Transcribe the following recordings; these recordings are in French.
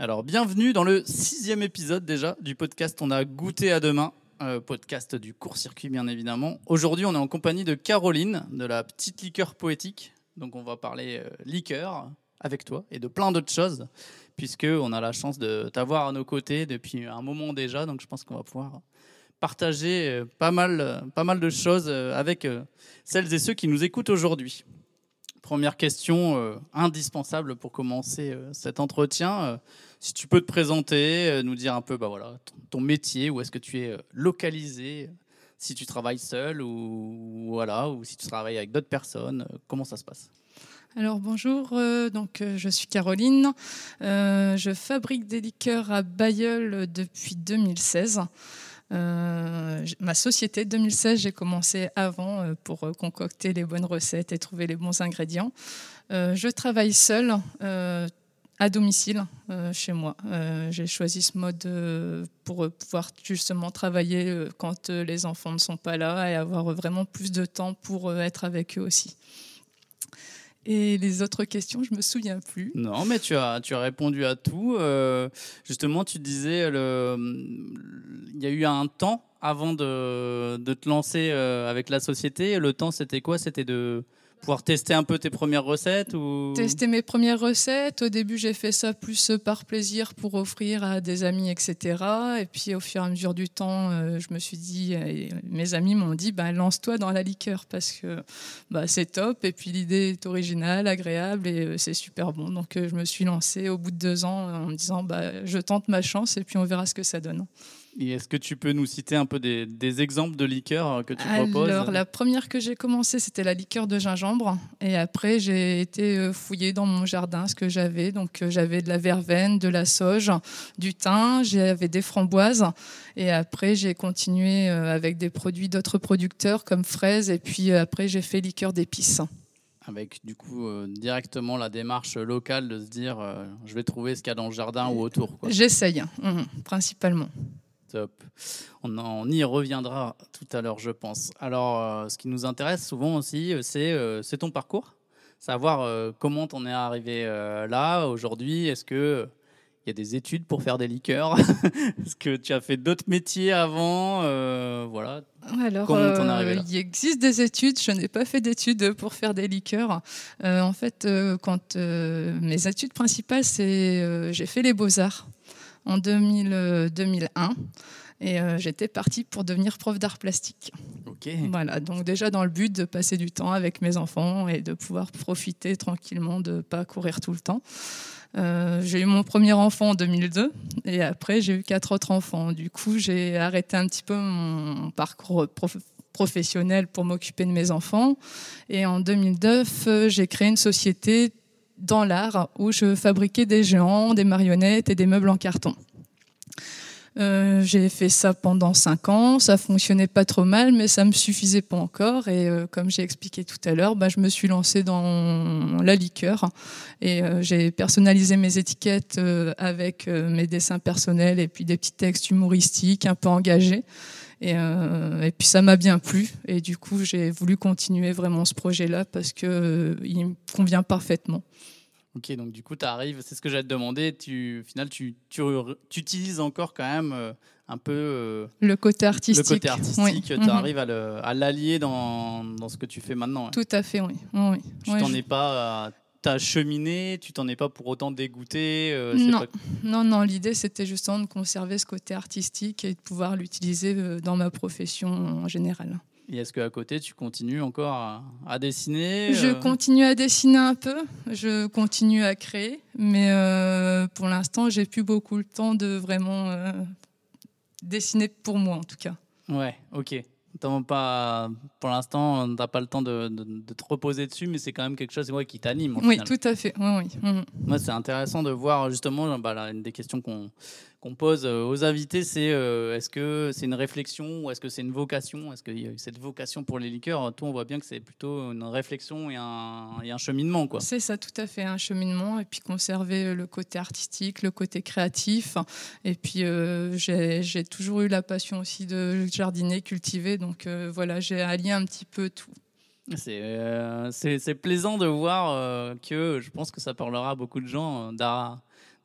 Alors, bienvenue dans le sixième épisode déjà du podcast On a goûté à demain, euh, podcast du court-circuit bien évidemment. Aujourd'hui, on est en compagnie de Caroline de la petite liqueur poétique. Donc, on va parler euh, liqueur avec toi et de plein d'autres choses, puisque on a la chance de t'avoir à nos côtés depuis un moment déjà. Donc, je pense qu'on va pouvoir partager euh, pas mal, pas mal de choses avec celles et ceux qui nous écoutent aujourd'hui. Première question indispensable pour commencer cet entretien. Euh, si tu peux te présenter, euh, nous dire un peu bah voilà, ton, métier, où est-ce que tu es euh, localisé, si tu travailles seul ou, voilà, ou si tu travailles avec d'autres personnes, euh, comment ça se passe? Alors bonjour, euh, donc euh, je suis Caroline. Euh, je fabrique des liqueurs à Bayeul depuis 2016. Euh, j- ma société 2016, j'ai commencé avant euh, pour euh, concocter les bonnes recettes et trouver les bons ingrédients. Euh, je travaille seule euh, à domicile euh, chez moi. Euh, j'ai choisi ce mode euh, pour pouvoir justement travailler quand les enfants ne sont pas là et avoir vraiment plus de temps pour être avec eux aussi. Et les autres questions, je me souviens plus. Non, mais tu as, tu as répondu à tout. Justement, tu disais, le, il y a eu un temps avant de, de te lancer avec la société. Le temps, c'était quoi? C'était de pouvoir tester un peu tes premières recettes ou... Tester mes premières recettes. Au début, j'ai fait ça plus par plaisir pour offrir à des amis, etc. Et puis, au fur et à mesure du temps, euh, je me suis dit, et mes amis m'ont dit, bah, lance-toi dans la liqueur parce que bah, c'est top. Et puis, l'idée est originale, agréable et euh, c'est super bon. Donc, euh, je me suis lancée au bout de deux ans en me disant, bah, je tente ma chance et puis on verra ce que ça donne. Et Est-ce que tu peux nous citer un peu des, des exemples de liqueurs que tu proposes Alors, la première que j'ai commencé, c'était la liqueur de gingembre. Et après, j'ai été euh, fouiller dans mon jardin ce que j'avais. Donc, euh, j'avais de la verveine, de la sauge, du thym, j'avais des framboises. Et après, j'ai continué euh, avec des produits d'autres producteurs comme fraises. Et puis euh, après, j'ai fait liqueur d'épices. Avec du coup euh, directement la démarche locale de se dire euh, je vais trouver ce qu'il y a dans le jardin ou autour. J'essaye, mhm, principalement. Top. On, en- on y reviendra tout à l'heure, je pense. Alors, euh, ce qui nous intéresse souvent aussi, euh, c'est euh, c'est ton parcours. Savoir euh, comment t'en es arrivé là, aujourd'hui. Est-ce que il y a des études pour faire des liqueurs? Est-ce que tu as fait d'autres métiers avant? Voilà. Alors, Comment t'en es arrivé là? il existe des études. Je n'ai pas fait d'études pour faire des liqueurs. En fait, quand mes études principales, c'est j'ai fait les beaux arts en 2000, euh, 2001 et euh, j'étais partie pour devenir prof d'art plastique. Ok. Voilà, donc déjà dans le but de passer du temps avec mes enfants et de pouvoir profiter tranquillement, de pas courir tout le temps. Euh, j'ai eu mon premier enfant en 2002 et après j'ai eu quatre autres enfants. Du coup, j'ai arrêté un petit peu mon parcours prof- professionnel pour m'occuper de mes enfants. Et en 2009, euh, j'ai créé une société dans l'art où je fabriquais des géants, des marionnettes et des meubles en carton. Euh, j'ai fait ça pendant cinq ans, ça fonctionnait pas trop mal, mais ça me suffisait pas encore. Et euh, comme j'ai expliqué tout à l'heure, bah, je me suis lancée dans la liqueur et euh, j'ai personnalisé mes étiquettes avec mes dessins personnels et puis des petits textes humoristiques un peu engagés. Et, euh, et puis ça m'a bien plu et du coup j'ai voulu continuer vraiment ce projet-là parce que euh, il me convient parfaitement. Ok, donc du coup, tu arrives, c'est ce que j'allais te demander. Tu, au final, tu, tu, tu utilises encore quand même euh, un peu Le côté le artistique. côté artistique. oui. Tu arrives à le- à l'allier dans, dans ce que tu fais maintenant. Tout à fait, oui. oui. Tu t'en je- es pas à ta cheminée, tu t'en es pas pour autant dégoûté. euh, Non. pas- Non, non, l'idée c'était justement de conserver ce côté artistique et de pouvoir l'utiliser euh, dans ma profession en général. Et est-ce qu'à côté, tu continues encore à, à dessiner Je euh, continue à dessiner un peu, je continue à créer, mais euh, pour l'instant j'ai plus beaucoup le temps de vraiment euh, dessiner pour moi en tout cas. Ouais, ok. Pas, pour l'instant, t'as pas le temps de, de- de te reposer dessus, mais c'est quand même quelque chose ouais, qui t'anime. Oui, final. tout à fait. Oui, oui. Moi, c'est intéressant de voir justement bah, là, une des questions qu'on qu'on pose euh, aux invités, c'est euh, est-ce que c'est une réflexion ou est-ce que c'est une vocation? Est-ce qu'il y a eu cette vocation pour les liqueurs? Toi, on voit bien que c'est plutôt une réflexion et un, et un cheminement, quoi. C'est ça, tout à fait, un cheminement, et puis conserver le côté artistique, le côté créatif. Et puis, euh, j'ai j'ai toujours eu la passion aussi de jardiner, cultiver. Donc, euh, voilà, j'ai allié un petit peu tout. C'est euh, plaisant de voir euh, que je pense que ça parlera à beaucoup de gens euh,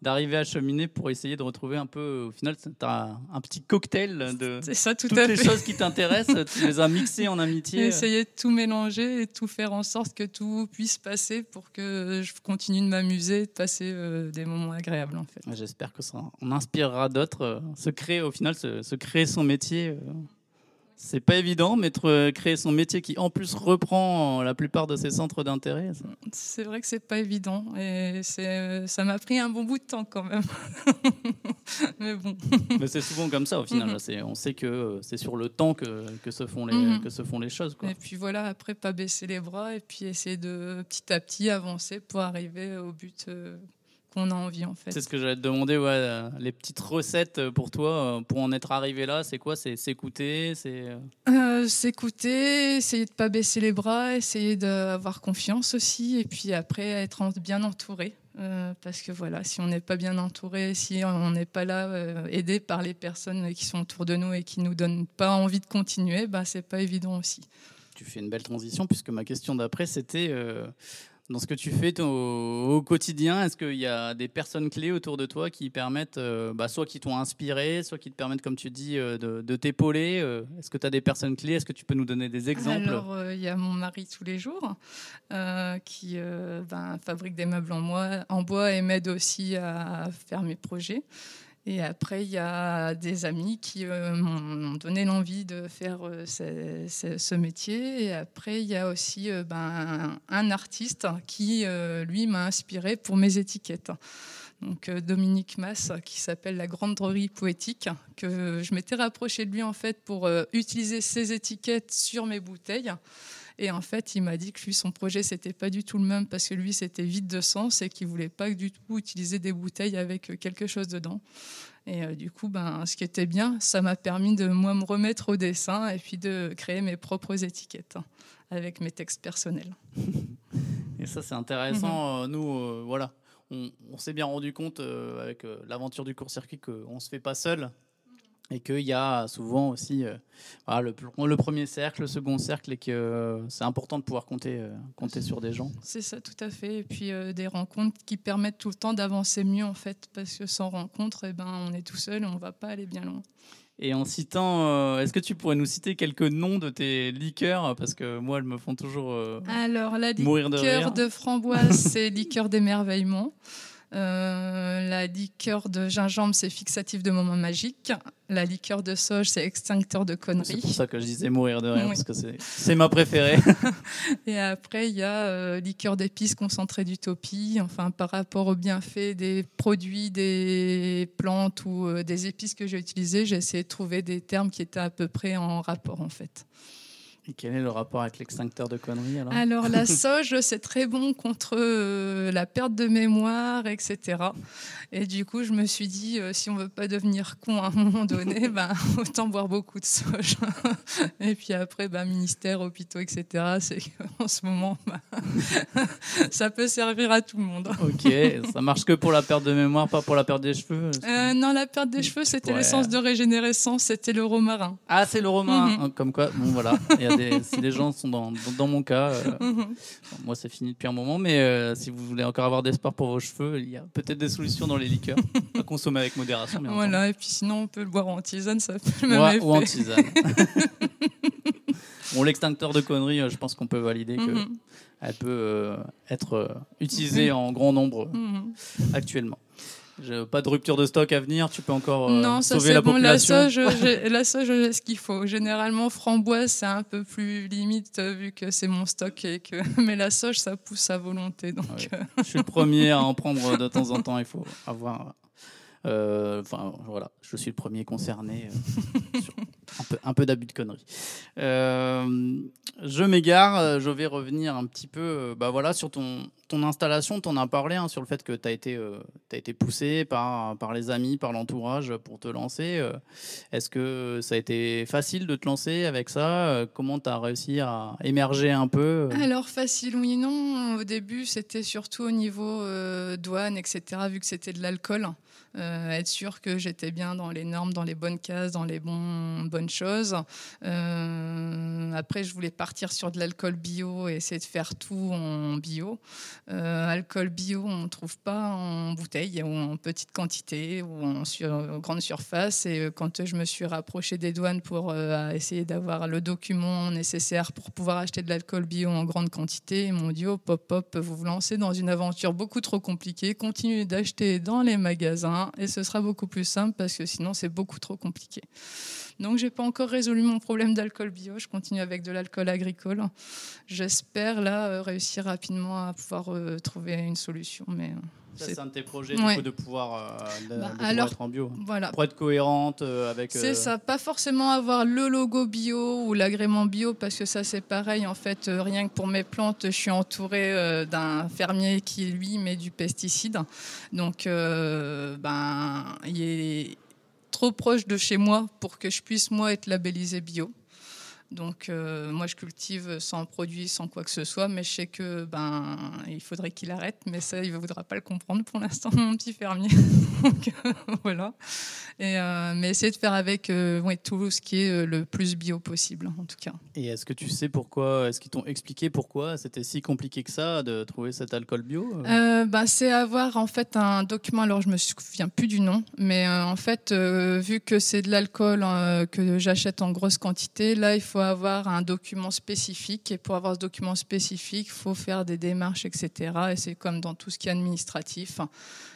d'arriver à cheminer pour essayer de retrouver un peu, au final, as un petit cocktail de C'est ça, tout toutes les fait. choses qui t'intéressent, tu les as mixées en amitié. Essayer de tout mélanger et tout faire en sorte que tout puisse passer pour que je continue de m'amuser et de passer des moments agréables en fait. J'espère que ça on inspirera d'autres. Se créer, au final, se, se créer son métier, c'est pas évident, mais euh, créer son métier qui, en plus, reprend la plupart de ses centres d'intérêt. C'est vrai que c'est pas évident et c'est, ça m'a pris un bon bout de temps quand même. Mais bon, Mais c'est souvent comme ça, au final. Mhm. On sait que euh, c'est sur le temps que, que, se, font les, Mhm. que se font les choses. Quoi. et puis voilà, après pas baisser les bras et puis essayer de petit à petit avancer pour arriver au but euh, qu'on a envie en fait. C'est ce que j'allais te demander, ouais, euh, les petites recettes euh, pour toi, euh, pour en être arrivé là, c'est quoi? C'est s'écouter, c'est euh, Euh, S'écouter, essayer de pas baisser les bras, essayer d'avoir confiance aussi, et puis après être en- bien entouré. Euh, parce que voilà, si on n'est pas bien entouré, si on n'est pas là euh, aidé par les personnes qui sont autour de nous et qui nous donnent pas envie de continuer, bah c'est pas évident aussi. tu fais une belle transition, puisque ma question d'après, c'était euh, dans ce que tu fais au, quotidien, est-ce qu'il y a des personnes clés autour de toi qui permettent, euh, bah, soit qui t'ont inspiré, soit qui te permettent, comme tu dis, euh, de, t'épauler euh, Est-ce que tu as des personnes clés? Est-ce que tu peux nous donner des exemples? Alors, il y a mon mari tous les jours qui ben, fabrique des meubles en bois et m'aide aussi à faire mes projets. Et après, il y a des amis qui euh, m'ont donné l'envie de faire euh, ce, métier. Et après, il y a aussi euh, ben, un artiste qui, lui, m'a inspiré pour mes étiquettes. Donc Dominique Mass, qui s'appelle La Grande Droguerie Poétique, que je m'étais rapprochée de lui en fait pour utiliser ses étiquettes sur mes bouteilles. Et en fait, il m'a dit que lui, son projet, c'était pas du tout le même parce que lui, c'était vide de sens et qu'il voulait pas du tout utiliser des bouteilles avec euh, quelque chose dedans. Et euh, du coup, ben, ce qui était bien, ça m'a permis de moi me remettre au dessin et puis de créer mes propres étiquettes hein, avec mes textes personnels. Et ça, c'est intéressant. Euh, Nous, euh, voilà, on, on s'est bien rendu compte euh, avec l'aventure du court-circuit qu'on ne se fait pas seul et qu'il y a souvent aussi euh, voilà, le, le premier cercle, le second cercle et que euh, c'est important de pouvoir compter, euh, compter sur des gens. C'est ça, tout à fait. Et puis des rencontres qui permettent tout le temps d'avancer mieux en fait, parce que sans rencontre, eh ben, on est tout seul et on va pas aller bien loin. Et en citant, est-ce que tu pourrais nous citer quelques noms de tes liqueurs? Parce que moi, elles me font toujours Alors la mourir de liqueur rire. de framboise, c'est liqueur d'émerveillement. Euh, la liqueur de gingembre, c'est fixatif de moment magique. La liqueur de sauge, c'est extincteur de C'est conneries. pour ça que je disais mourir de rire, Oui. parce que c'est- c'est ma préférée. Et après, il y a euh, liqueur d'épices concentrée d'utopie. Enfin, par rapport aux bienfaits des produits, des plantes ou euh, des épices que j'ai utilisées, j'ai essayé de trouver des termes qui étaient à peu près en rapport, en fait. Et quel est le rapport avec l'extincteur de conneries alors? Alors, la sauge, c'est très bon contre euh, la perte de mémoire, etc. Et du coup, je me suis dit, euh, si on veut pas devenir con à un moment donné, ben, autant boire beaucoup de sauge. Et puis après, ben, ministère, hôpitaux, etc. C'est qu'en ce moment, ben, ça peut servir à tout le monde. Ok, ça marche que pour la perte de mémoire, pas pour la perte des cheveux Euh, non, la perte des cheveux, c'était Ouais. l'essence de régénérescence, c'était le romarin. Ah, c'est le romain. Mhm. Hein, Comme quoi, bon voilà, a des, si des gens sont dans, dans, dans mon cas, euh, Mhm. moi c'est fini depuis un moment, mais euh, si vous voulez encore avoir d'espoir pour vos cheveux, il y a peut-être des solutions dans les liqueurs. à consommer avec modération, bien Voilà, et puis sinon, on peut le boire en tisane, ça fait le entendu. même Ouais, effet. ou en tisane. bon, l'extincteur de conneries, euh, je pense qu'on peut valider que Mhm. elle peut être utilisée en grand nombre Mhm. actuellement. Pas de rupture de stock à venir, tu peux encore euh, non, ça sauver c'est la bon. La population. j'ai- la sauge, j'ai ce qu'il faut. Généralement, framboise, c'est un peu plus limite euh, vu que c'est mon stock. Et que... Mais la sauge, ça pousse à volonté. Donc, Ouais. euh, Je suis le premier à en prendre de temps en temps. Il faut avoir. Euh, Enfin, voilà, je suis le premier concerné. euh, un peu, d'abus de conneries. Euh, je m'égare. Je vais revenir un petit peu bah voilà, sur ton, ton installation. Tu en as parlé hein, sur le fait que tu as, été, été poussé par, par les amis, par l'entourage pour te lancer. Est-ce que ça a été facile de te lancer avec ça? Comment tu as réussi à émerger un peu Alors, facile oui, non. Au début, c'était surtout au niveau douane, etc., vu que c'était de l'alcool. Euh, être sûr que j'étais bien dans les normes, dans les bonnes cases, dans les bonnes bonne chose. après, je voulais partir sur de l'alcool bio et essayer de faire tout en bio. alcool bio, on ne trouve pas en bouteille ou en petite quantité ou en sur, grande surface. Et quand je me suis rapproché des douanes pour essayer d'avoir le document nécessaire pour pouvoir acheter de l'alcool bio en grande quantité, ils m'ont dit oh, pop, pop, vous vous lancez dans une aventure beaucoup trop compliquée, continuez d'acheter dans les magasins et ce sera beaucoup plus simple parce que sinon c'est beaucoup trop compliqué. Donc j'ai pas encore résolu mon problème d'alcool bio, je continue avec de l'alcool agricole. J'espère là euh, réussir rapidement à pouvoir euh, trouver une solution, mais euh, c'est un de tes projets de pouvoir, bah, être en bio. Voilà. Pour être cohérente avec. C'est ça, pas forcément avoir le logo bio ou l'agrément bio parce que ça c'est pareil en fait. rien que pour mes plantes, je suis entourée d'un fermier qui lui met du pesticide, donc ben il est trop proche de chez moi pour que je puisse moi être labellisé bio. Donc euh, moi je cultive sans produit, sans quoi que ce soit, mais je sais que ben il faudrait qu'il arrête, mais ça il ne voudra pas le comprendre pour l'instant mon petit fermier. Donc voilà. Et, euh, mais essayer de faire avec euh, tout ce qui est le plus bio possible en tout cas. Et est-ce que tu sais pourquoi Est-ce qu'ils t'ont expliqué pourquoi c'était si compliqué que ça de trouver cet alcool bio ben, c'est avoir en fait un document. Alors je me souviens plus du nom, mais en fait vu que c'est de l'alcool que j'achète en grosse quantité, là il faut avoir un document spécifique. Et pour avoir ce document spécifique, il faut faire des démarches, etc. Et c'est comme dans tout ce qui est administratif.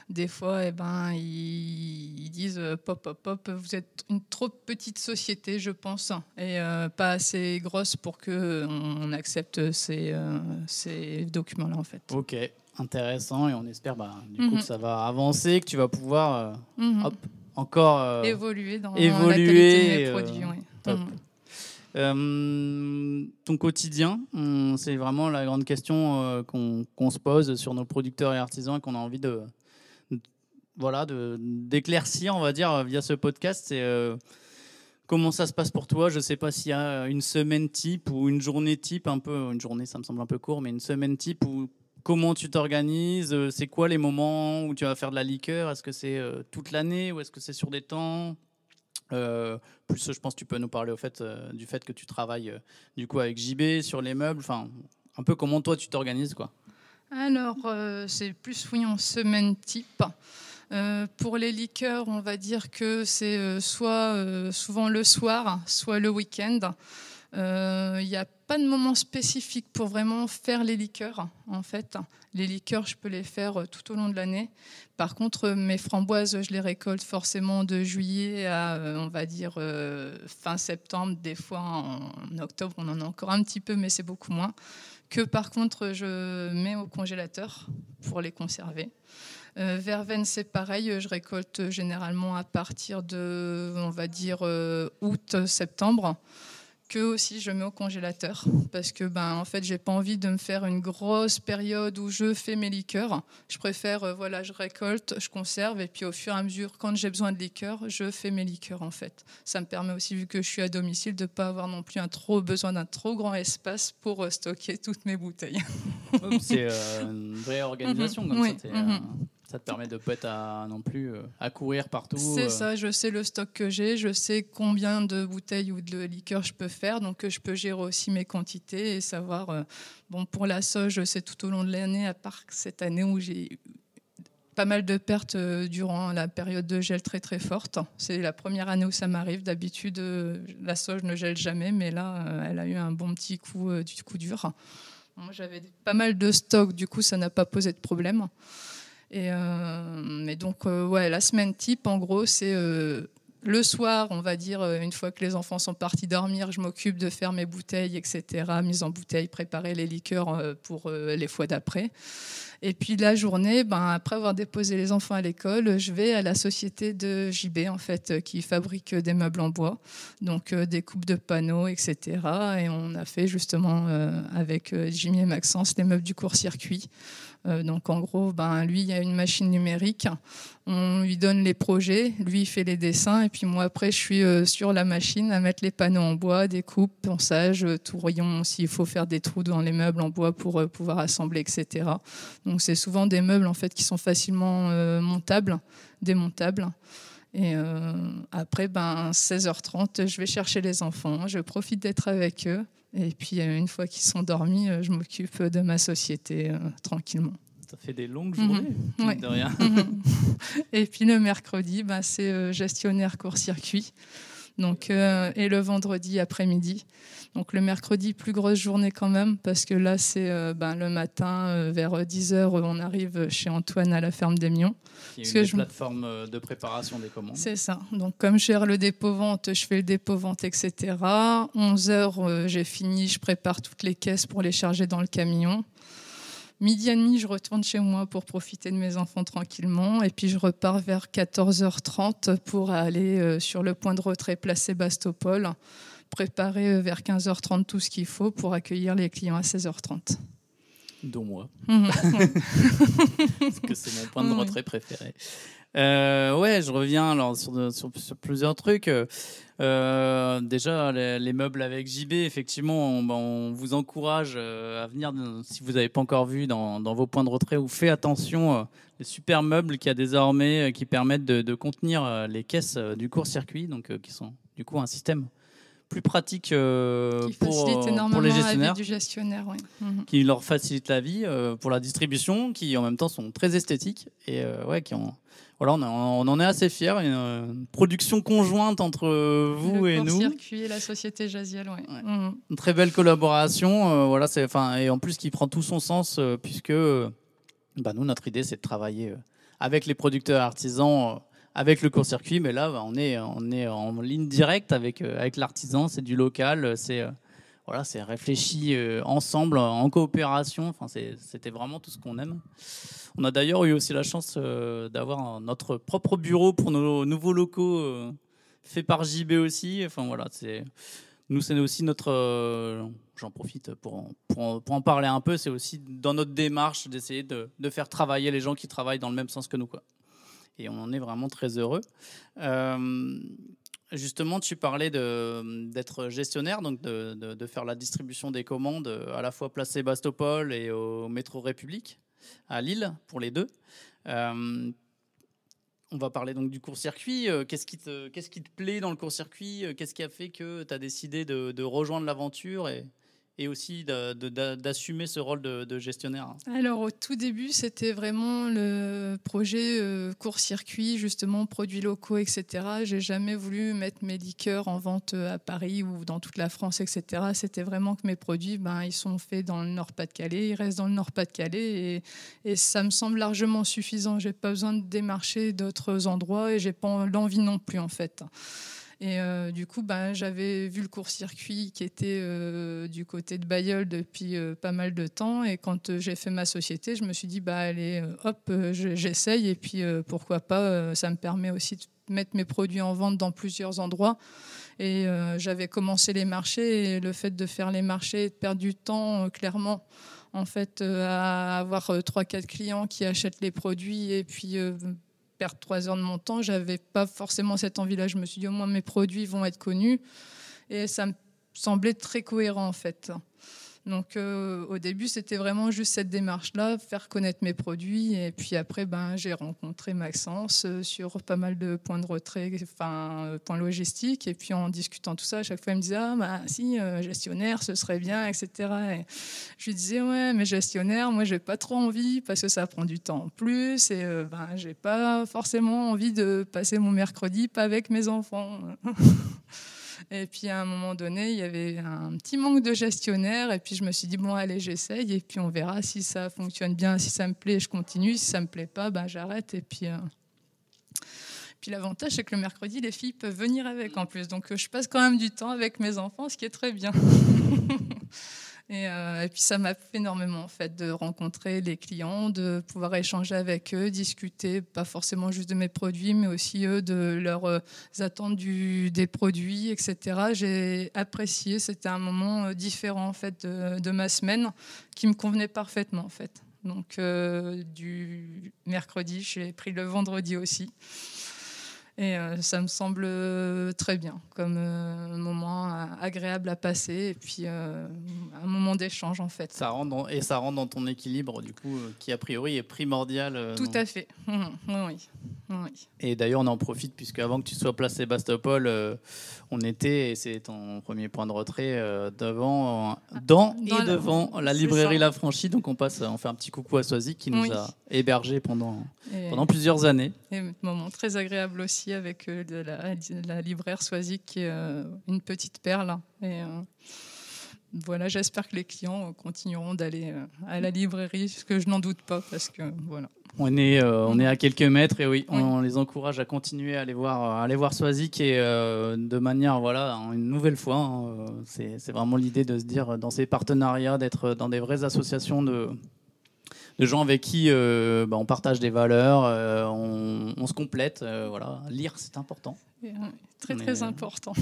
Des fois, eh ben, ils, disent euh, pop, pop, pop, vous êtes une trop petite société, je pense, et euh, pas assez grosse pour qu'on accepte ces, euh, ces documents-là, en fait. Ok, intéressant. Et on espère bah, du coup, mhm. que ça va avancer, que tu vas pouvoir mhm. hop, encore évoluer dans évoluer, la qualité des produits. Top. Mhm. Euh, ton quotidien, c'est vraiment la grande question euh, qu'on se pose sur nos producteurs et artisans et qu'on a envie de, voilà d'éclaircir, on va dire, via ce podcast. C'est euh, comment ça se passe pour toi? Je ne sais pas s'il y a une semaine type ou une journée type, un peu une journée, ça me semble un peu court, mais une semaine type ou comment tu t'organises? C'est quoi les moments où tu vas faire de la liqueur? Est-ce que c'est toute l'année ou est-ce que c'est sur des temps? Euh, plus, je pense que tu peux nous parler euh, du fait que tu travailles euh, du coup avec JB sur les meubles. Un peu comment toi tu t'organises quoi. Alors, c'est plus oui en semaine type. pour les liqueurs, on va dire que c'est soit souvent le soir, soit le week-end. Il n'y a pas de moment spécifique pour vraiment faire les liqueurs, en fait. Les liqueurs, je peux les faire euh, tout au long de l'année. Par contre, mes framboises, je les récolte forcément de juillet à, euh, on va dire, euh, fin septembre. Des fois, en octobre, on en a encore un petit peu, mais c'est beaucoup moins. Que par contre, je mets au congélateur pour les conserver. verveine, c'est pareil. Je récolte généralement à partir de, on va dire, août-septembre que aussi je mets au congélateur parce que ben en fait j'ai pas envie de me faire une grosse période où je fais mes liqueurs. Je préfère euh, voilà je récolte, je conserve et puis au fur et à mesure quand j'ai besoin de liqueurs je fais mes liqueurs en fait. Ça me permet aussi vu que je suis à domicile de pas avoir non plus un trop besoin d'un trop grand espace pour euh, stocker toutes mes bouteilles. C'est euh, une vraie organisation comme ça. Ça te permet de pas être à, non plus euh, à courir partout. C'est euh. ça, je sais le stock que j'ai, je sais combien de bouteilles ou de liqueurs je peux faire, donc euh, je peux gérer aussi mes quantités et savoir. bon, pour la soja, sais tout au long de l'année, à part cette année où j'ai eu pas mal de pertes durant la période de gel très très forte. C'est la première année où ça m'arrive. D'habitude, la soja ne gèle jamais, mais là, elle a eu un bon petit coup du coup dur. Moi, j'avais pas mal de stock, du coup, ça n'a pas posé de problème. Et, euh, donc, euh, ouais, la semaine type, en gros, c'est euh, le soir, on va dire, une fois que les enfants sont partis dormir, je m'occupe de faire mes bouteilles, etc., mise en bouteille, préparer les liqueurs pour les fois d'après. Et puis la journée, ben, après avoir déposé les enfants à l'école, je vais à la société de JB, en fait, qui fabrique des meubles en bois, donc des coupes de panneaux, etc. Et on a fait justement avec Jimmy et Maxence les meubles du court-circuit. Euh, donc en gros, ben, lui, il y a une machine numérique, on lui donne les projets, lui il fait les dessins, et puis moi après, je suis euh, sur la machine à mettre les panneaux en bois, des coupes, ponçage, euh, tout rayon, s'il faut faire des trous dans les meubles en bois pour pouvoir assembler, etc. Donc c'est souvent des meubles en fait qui sont facilement montables, démontables. Et après, ben, 16h30, je vais chercher les enfants, je profite d'être avec eux. Et puis, une fois qu'ils sont dormis, je m'occupe de ma société tranquillement. Ça fait des longues journées, mhm. de rien. Et puis le mercredi, ben, c'est gestionnaire court-circuit donc, euh, et le vendredi après-midi. Donc le mercredi, plus grosse journée quand même, parce que là, c'est euh, ben, le matin, euh, vers 10h, on arrive chez Antoine à la ferme des Mions. Qui est une plateforme de préparation des commandes. C'est ça. Donc comme je gère le dépôt-vente, je fais le dépôt-vente, etc. 11h, j'ai fini, je prépare toutes les caisses pour les charger dans le camion. Midi et demi, je retourne chez moi pour profiter de mes enfants tranquillement. Et puis, je repars vers 14h30 pour aller euh, sur le point de retrait placé Bastopol, préparer euh, vers 15h30 tout ce qu'il faut pour accueillir les clients à 16h30. Dont moi. Mhm. Parce que c'est mon point de retrait préféré. Euh, ouais, je reviens alors sur, sur, plusieurs trucs. Euh, déjà, les, meubles avec JB, effectivement, on, ben, vous encourage euh, à venir, si vous n'avez pas encore vu, dans, vos points de retrait, ou faites attention, les super meubles qu'il y a désormais qui permettent de, contenir les caisses du court-circuit, donc qui sont du coup un système plus pratique pour, pour, les gestionnaires, du gestionnaire mhm. qui leur facilite la vie pour la distribution, qui en même temps sont très esthétiques et ouais, qui ont voilà, on, en est assez fiers. Une, production conjointe entre vous et nous. circuit et la société Jaziel, ouais. Mmh. Une très belle collaboration. Euh, voilà, c'est, enfin, et en plus qui prend tout son sens euh, puisque bah, nous, notre idée, c'est de travailler euh, avec les producteurs artisans, avec le court-circuit. Mais là, bah, on est, on est en ligne directe avec, avec l'artisan. C'est du local. C'est voilà, c'est réfléchi ensemble, en coopération. Enfin, c'était vraiment tout ce qu'on aime. On a d'ailleurs eu aussi la chance euh, d'avoir notre propre bureau pour nos nouveaux locaux euh, fait par JB aussi. Enfin voilà, c'est nous c'est aussi notre. Euh, j'en profite pour en, pour, en, parler un peu. C'est aussi dans notre démarche d'essayer de, faire travailler les gens qui travaillent dans le même sens que nous. Et on en est vraiment très heureux. Justement, tu parlais d'être gestionnaire, donc de, faire la distribution des commandes à la fois place Sébastopol et au métro République à Lille pour les deux. Euh, on va parler donc du court-circuit. Euh, qu'est-ce qui, te, plaît dans le court-circuit? Euh, Qu'est-ce qui a fait que tu as décidé de, rejoindre l'aventure et aussi d'assumer ce rôle de, gestionnaire Alors au tout début, c'était vraiment le projet euh, court-circuit, justement produits locaux, etc. J'ai jamais voulu mettre mes liqueurs en vente euh, à Paris ou dans toute la France, etc. C'était vraiment que mes produits, ben, ils sont faits dans le Nord-Pas-de-Calais, ils restent dans le Nord-Pas-de-Calais et, et, ça me semble largement suffisant. J'ai pas besoin de démarcher d'autres endroits et j'ai pas l'envie non plus en fait. Et euh, du coup, ben, j'avais vu le court-circuit qui était euh, du côté de Bayeul depuis euh, pas mal de temps. Et quand j'ai fait ma société, je me suis dit, bah, allez, hop, j'essaye. Et puis, pourquoi pas, ça me permet aussi de mettre mes produits en vente dans plusieurs endroits. Et j'avais commencé les marchés. Et le fait de faire les marchés de perdre du temps, clairement, en fait, à avoir 3-4 clients qui achètent les produits et puis perdre trois heures de mon temps. J'avais pas forcément cette envie-là. Je me suis dit au moins mes produits vont être connus et ça me semblait très cohérent en fait. Donc euh, au début, c'était vraiment juste cette démarche-là, faire connaître mes produits. Et puis après, ben, j'ai rencontré Maxence euh, sur pas mal de points de retrait, enfin, euh, points logistiques. Et puis en discutant tout ça, à chaque fois, il me disait, ah, bah, si, gestionnaire, ce serait bien, etc. Et je lui disais, ouais, mais gestionnaire, moi, j'ai pas trop envie parce que ça prend du temps en plus. Et ben, j'ai pas forcément envie de passer mon mercredi pas avec mes enfants. Et puis à un moment donné, il y avait un petit manque de gestionnaire. Et puis je me suis dit, bon, allez, j'essaye. Et puis on verra si ça fonctionne bien. Si ça me plaît, je continue. Si ça me plaît pas, ben, j'arrête. Et puis. Euh, puis l'avantage, c'est que le mercredi, les filles peuvent venir avec en plus. Donc je passe quand même du temps avec mes enfants, ce qui est très bien. Euh, et, puis ça m'a fait énormément en fait de rencontrer les clients, de pouvoir échanger avec eux, discuter pas forcément juste de mes produits, mais aussi eux de leurs euh, attentes des produits, etc. J'ai apprécié, c'était un moment euh, différent en fait de, de, ma semaine qui me convenait parfaitement en fait. Donc du mercredi, j'ai pris le vendredi aussi. Et euh, ça me semble euh, très bien comme euh, moment agréable à passer et puis un moment d'échange en fait. Ça rentre dans- et ça rentre dans ton équilibre, du coup, qui a priori est primordial. Tout à fait. Mhm. Oui, oui. oui. Et d'ailleurs, on en profite, puisque avant que tu sois placé Sébastopol, on était, et c'est ton premier point de retrait, devant, euh, dans, et devant la librairie. La Franchie. Donc on passe, on fait un petit coucou à Soisy qui nous Oui. a hébergés pendant, Et, pendant plusieurs années. et moment très agréable aussi avec euh, de la, la libraire Soisy qui est euh, une petite perle. Et, euh, voilà, j'espère que les clients continueront d'aller à la librairie, ce que je n'en doute pas, parce que voilà. On est, euh, on est à quelques mètres et oui, Oui. on les encourage à continuer à aller voir, à aller voir Swazik et euh, de manière, voilà, une nouvelle fois, hein, c'est vraiment l'idée de se dire dans ces partenariats, d'être dans des vraies associations de, de gens avec qui euh, bah, on partage des valeurs, euh, on, on se complète, euh, voilà. Lire, c'est important, très très important.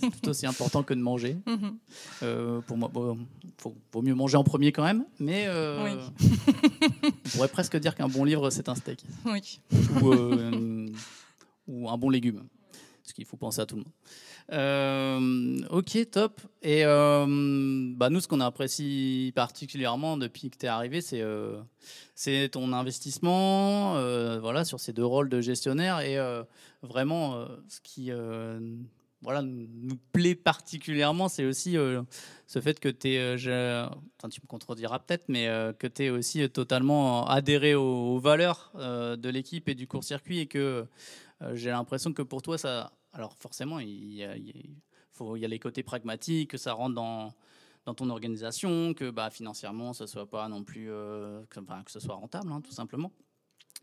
c'est tout aussi important que de manger. Mhm. Pour moi, bon, faut, vaut mieux manger en premier quand même, mais euh, on pourrait presque dire qu'un bon livre, c'est un steak. Oui. ou, ou un bon légume. Parce qu'il faut penser à tout le monde. Euh, ok, top. Et euh, bah nous, ce qu'on apprécie particulièrement depuis que tu es arrivé, c'est euh, c'est ton investissement voilà, sur ces deux rôles de gestionnaire. Et vraiment, ce qui voilà, nous plaît particulièrement, c'est aussi ce fait que tu es, tu me contrediras peut-être, mais que tu es aussi totalement adhéré aux, valeurs de l'équipe et du court-circuit et que j'ai l'impression que pour toi, ça. Alors forcément, il y a, faut, y a les côtés pragmatiques, que ça rentre dans, dans ton organisation, que bah, financièrement, ça soit pas non plus. euh, que, que ce soit rentable, hein, tout simplement.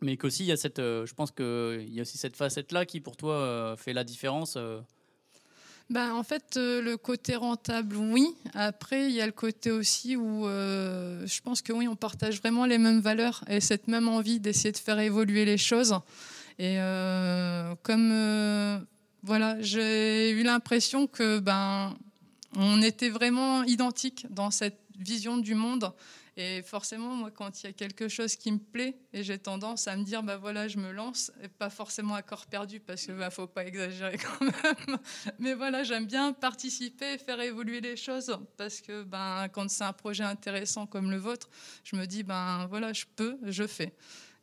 Mais qu'aussi, il y a cette. euh, je pense qu'il y a aussi cette facette-là qui, pour toi, euh, fait la différence. Ben, en fait, le côté rentable, oui. Après, il y a le côté aussi où je pense que oui, on partage vraiment les mêmes valeurs et cette même envie d'essayer de faire évoluer les choses. Et comme voilà, j'ai eu l'impression que ben on était vraiment identiques dans cette vision du monde. Et forcément, moi, quand il y a quelque chose qui me plaît, et j'ai tendance à me dire, bah voilà, je me lance, et pas forcément à corps perdu, parce qu'il ne faut pas exagérer quand même. Mais voilà, j'aime bien participer faire évoluer les choses, parce que ben, quand c'est un projet intéressant comme le vôtre, je me dis, ben voilà, je peux, je fais.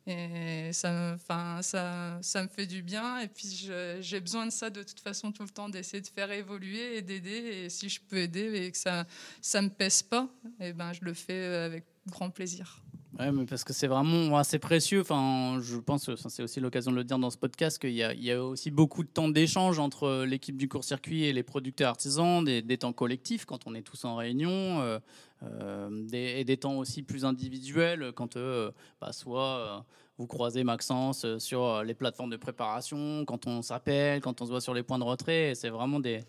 Et ça, enfin, ça, ça me fait du bien. Et puis, j'ai besoin de ça de toute façon tout le temps, d'essayer de faire évoluer et d'aider. Et si je peux aider et que ça ça me pèse pas, et ben, je le fais avec grand plaisir. Ouais, mais parce que c'est vraiment assez précieux. Enfin, je pense, enfin, c'est aussi l'occasion de le dire dans ce podcast, qu'il y, a- il y a aussi beaucoup de temps d'échange entre l'équipe du court-circuit et les producteurs artisans, des, des temps collectifs quand on est tous en réunion, euh, euh, des, et des temps aussi plus individuels quand euh, bah, soit euh, vous croisez Maxence euh, sur euh, les plateformes de préparation, quand on s'appelle, quand on se voit sur les points de retrait. et C'est vraiment des.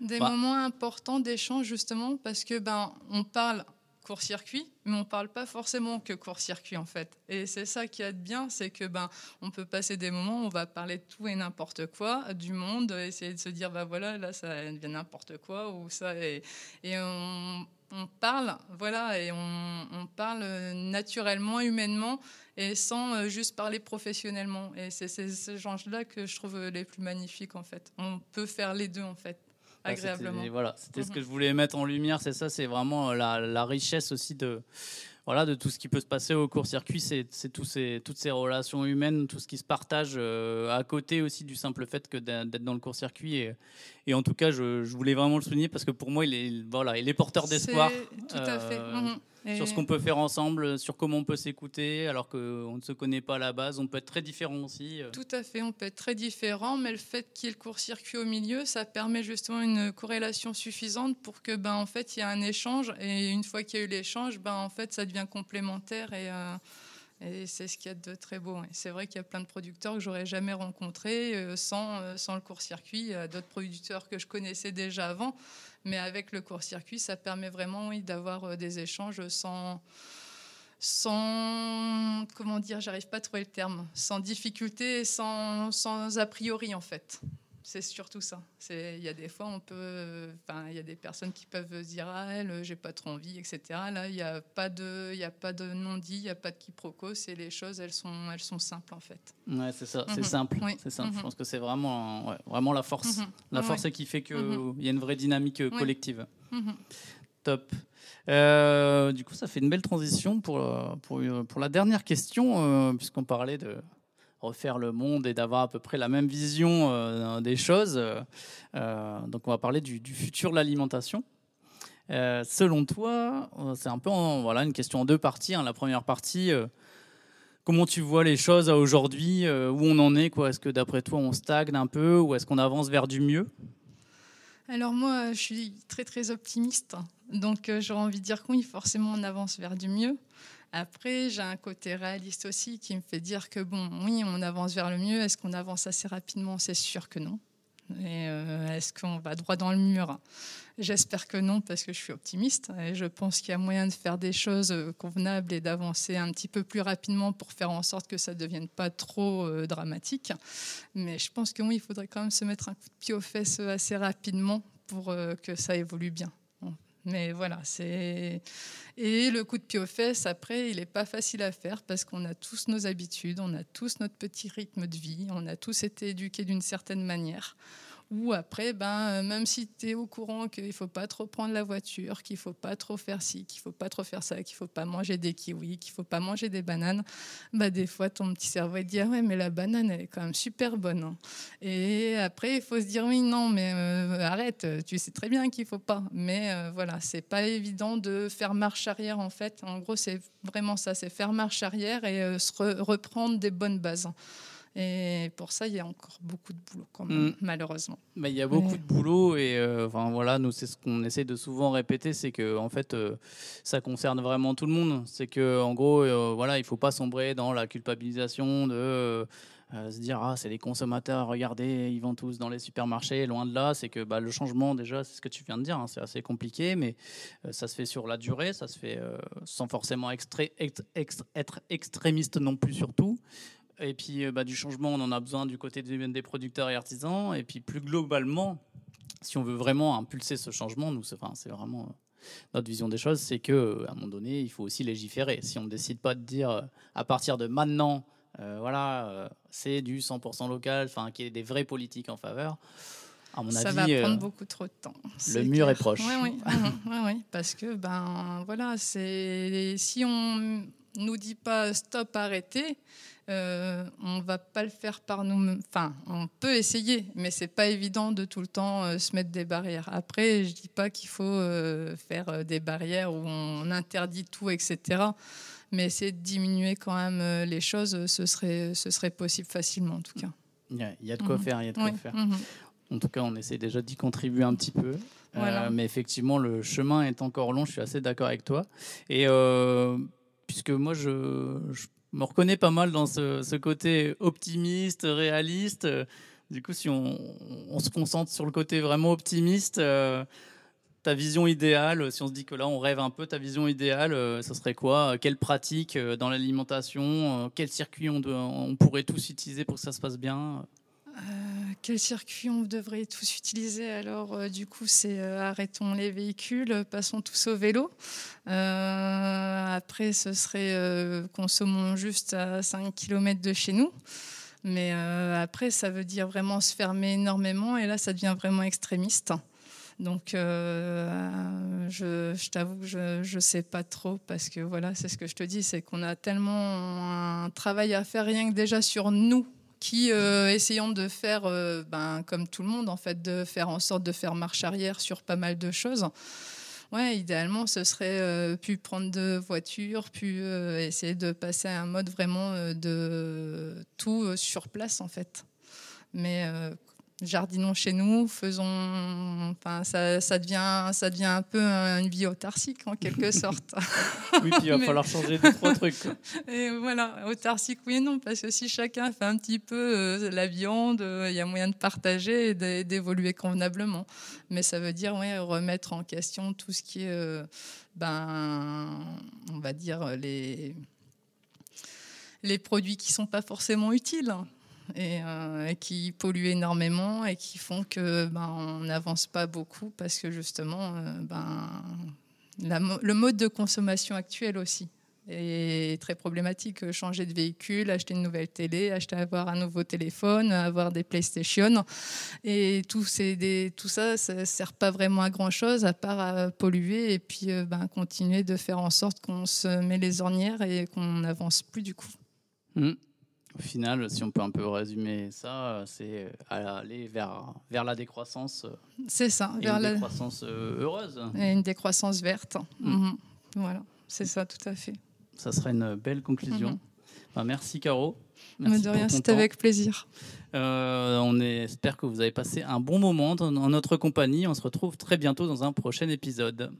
Des Bah. moments importants d'échange, justement, parce que ben, on parle court-circuit, mais on parle pas forcément que court-circuit en fait. Et c'est ça qui est bien, c'est que ben on peut passer des moments, où on va parler de tout et n'importe quoi, du monde, essayer de se dire bah voilà là ça devient n'importe quoi ou ça et, on, parle voilà et on, parle naturellement, humainement et sans euh, juste parler professionnellement. Et c'est ces gens-là que je trouve les plus magnifiques en fait. On peut faire les deux en fait C'était- agréablement. Voilà, c'était ce Mhm. que je voulais mettre en lumière, c'est ça, c'est vraiment euh, la, la richesse aussi de, voilà, de tout ce qui peut se passer au court-circuit, c'est ces, toutes ces relations humaines, tout ce qui se partage euh, à côté aussi du simple fait que d'être dans le court-circuit. Et, et en tout cas, je, je voulais vraiment le souligner parce que pour moi, il est, voilà, il est porteur d'espoir Tout à fait. euh, Mhm. Et- sur ce qu'on peut faire ensemble, sur comment on peut s'écouter, alors qu'on ne se connaît pas à la base. On peut être très différent aussi. euh. Tout à fait, on peut être très différent, mais le fait qu'il y ait le court-circuit au milieu, ça permet justement une corrélation suffisante pour que, ben, en fait, il y a un échange, et une fois qu'il y a eu l'échange, ben, en fait, ça devient complémentaire, et, euh, et c'est ce qu'il y a de très beau. C'est vrai qu'il y a plein de producteurs que j'aurais jamais rencontrés euh, sans, sans le court-circuit. Il y a d'autres producteurs que je connaissais déjà avant, mais avec le court-circuit, ça permet vraiment, d'avoir euh, des échanges sans sans comment dire, j'arrive pas à trouver le terme, sans difficulté, sans, sans a priori en fait. C'est surtout ça. Il y a des fois, on peut, enfin, il y a des personnes qui peuvent dire ah elle, j'ai pas trop envie, etc. Là, il n'y a pas de, il y a pas de non-dit, il n'y a pas de quiproquo. C'est les choses, elles sont, elles sont simples en fait. Ouais, c'est ça, c'est mhm. simple, c'est simple. Je mhm. pense que c'est vraiment, vraiment la force, mhm. la force qui fait qu'il y a une vraie dynamique euh, collective. Top. Euh, du coup, ça fait une belle transition pour, euh, pour, pour la dernière question, puisqu'on parlait de refaire le monde et d'avoir à peu près la même vision euh, des choses. Euh, donc on va parler du, futur de l'alimentation. Euh, selon toi, c'est un peu voilà, une question en deux parties. Hein. La première partie, comment tu vois les choses aujourd'hui, où on en est Est-ce que d'après toi on stagne un peu ou est-ce qu'on avance vers du mieux? Alors moi, je suis très très optimiste, donc j'aurais envie de dire oui, forcément on avance vers du mieux. Après, j'ai un côté réaliste aussi qui me fait dire que, bon, oui, on avance vers le mieux. Est-ce qu'on avance assez rapidement? C'est sûr que non. Euh, est-ce qu'on va droit dans le mur? J'espère que non, parce que je suis optimiste et je pense qu'il y a moyen de faire des choses euh, convenables et d'avancer un petit peu plus rapidement pour faire en sorte que ça ne devienne pas trop euh, dramatique. Mais je pense que oui, il faudrait quand même se mettre un coup de pied aux fesses assez rapidement pour que ça évolue bien. Mais voilà, c'est. Et le coup de pied aux fesses, après, il n'est pas facile à faire parce qu'on a tous nos habitudes, on a tous notre petit rythme de vie, on a tous été éduqués d'une certaine manière. Ou après, ben, euh, même si tu es au courant qu'il ne faut pas trop prendre la voiture, qu'il ne faut pas trop faire ci, qu'il ne faut pas trop faire ça, qu'il ne faut pas manger des kiwis, qu'il ne faut pas manger des bananes, ben, des fois, ton petit cerveau dit Ah ouais, mais la banane, elle est quand même super bonne. Hein. Et après, il faut se dire Oui, non, mais euh, arrête, tu sais très bien qu'il ne faut pas. Mais euh, voilà, c'est pas évident de faire marche arrière, en fait. En gros, c'est vraiment ça c'est faire marche arrière et se reprendre des bonnes bases. Et pour ça, il y a encore beaucoup de boulot, quand même, mm. malheureusement. il y a beaucoup de boulot et euh, enfin voilà, nous c'est ce qu'on essaie de souvent répéter, c'est que en fait, euh, ça concerne vraiment tout le monde. C'est que en gros, euh, voilà, il faut pas sombrer dans la culpabilisation de se dire ah c'est les consommateurs, regardez, ils vont tous dans les supermarchés. Loin de là, c'est que bah, le changement déjà, c'est ce que tu viens de dire, hein, c'est assez compliqué, mais ça se fait sur la durée, ça se fait sans forcément être extrémiste non plus surtout. Et puis euh, bah, du changement, on en a besoin du côté des, producteurs et artisans. Et puis plus globalement, si on veut vraiment impulser ce changement, nous, c'est vraiment euh, notre vision des choses, c'est que à un moment donné, il faut aussi légiférer. Si on ne décide pas de dire euh, à partir de maintenant, voilà, c'est du 100% local, enfin qu'il y ait des vraies politiques en faveur. À mon ça va prendre beaucoup trop de temps. Le mur est proche. Oui, oui, oui, parce que ben voilà, c'est si on nous dit pas stop, arrêtez, euh, on va pas le faire par nous. Enfin, on peut essayer, mais c'est pas évident de tout le temps euh, se mettre des barrières. Après, je dis pas qu'il faut euh, faire euh, des barrières où on interdit tout, etc. Mais essayer de diminuer quand même les choses, ce serait, ce serait possible facilement en tout cas. Il y a, de quoi mhm. faire, il y a de quoi faire. Mhm. En tout cas, on essaie déjà d'y contribuer un petit peu. mais effectivement, le chemin est encore long. Je suis assez d'accord avec toi. Et puisque moi, je, me reconnais pas mal dans ce, côté optimiste, réaliste. Du coup, si on, se concentre sur le côté vraiment optimiste, euh, ta vision idéale, si on se dit que là on rêve un peu, ta vision idéale, euh, ce serait quoi? Quelle pratique euh, dans l'alimentation Quel circuit on, on, pourrait tous utiliser pour que ça se passe bien? Quel circuit on devrait tous utiliser Alors, euh, du coup, c'est euh, arrêtons les véhicules, passons tous au vélo. Euh, après, ce serait consommons juste à 5 km de chez nous. Mais après, ça veut dire vraiment se fermer énormément et là, ça devient vraiment extrémiste. Donc, je, je t'avoue que je ne sais pas trop parce que voilà, c'est ce que je te dis, c'est qu'on a tellement un travail à faire rien que déjà sur nous qui euh, essayons de faire, euh, ben, comme tout le monde, en fait, de faire en sorte de faire marche arrière sur pas mal de choses. Ouais, idéalement, ce serait euh, pu prendre de voitures, puis essayer de passer à un mode vraiment de tout sur place, en fait. Mais jardinons chez nous, faisons. Enfin, ça, ça, devient, ça devient un peu une vie autarcique en quelque sorte. oui, puis il va falloir changer deux, trois trucs. Et voilà, autarcique, oui et non, parce que si chacun fait un petit peu euh, la viande, il y a moyen de partager et d'évoluer convenablement. Mais ça veut dire ouais, remettre en question tout ce qui est, euh, ben, on va dire, les, les produits qui ne sont pas forcément utiles et, euh, qui polluent énormément et qui font que ben, on n'avance pas beaucoup parce que justement, euh, ben, le mode de consommation actuel aussi est très problématique. Changer de véhicule, acheter une nouvelle télé, acheter avoir un nouveau téléphone, avoir des PlayStation. Et tout, des, tout ça, ça sert pas vraiment à grand-chose à part à polluer et puis euh, ben, continuer de faire en sorte qu'on se met les ornières et qu'on n'avance plus du coup. Mmh. Au final, si on peut un peu résumer ça, c'est aller vers, vers la décroissance. C'est ça, vers une la décroissance euh, heureuse. Et une décroissance verte. Mmh. Mmh. Voilà, c'est ça, tout à fait. Ça serait une belle conclusion. Mmh. Ben, merci, Caro. Merci de rien, c'était avec plaisir. Euh, on espère que vous avez passé un bon moment dans notre compagnie. On se retrouve très bientôt dans un prochain épisode.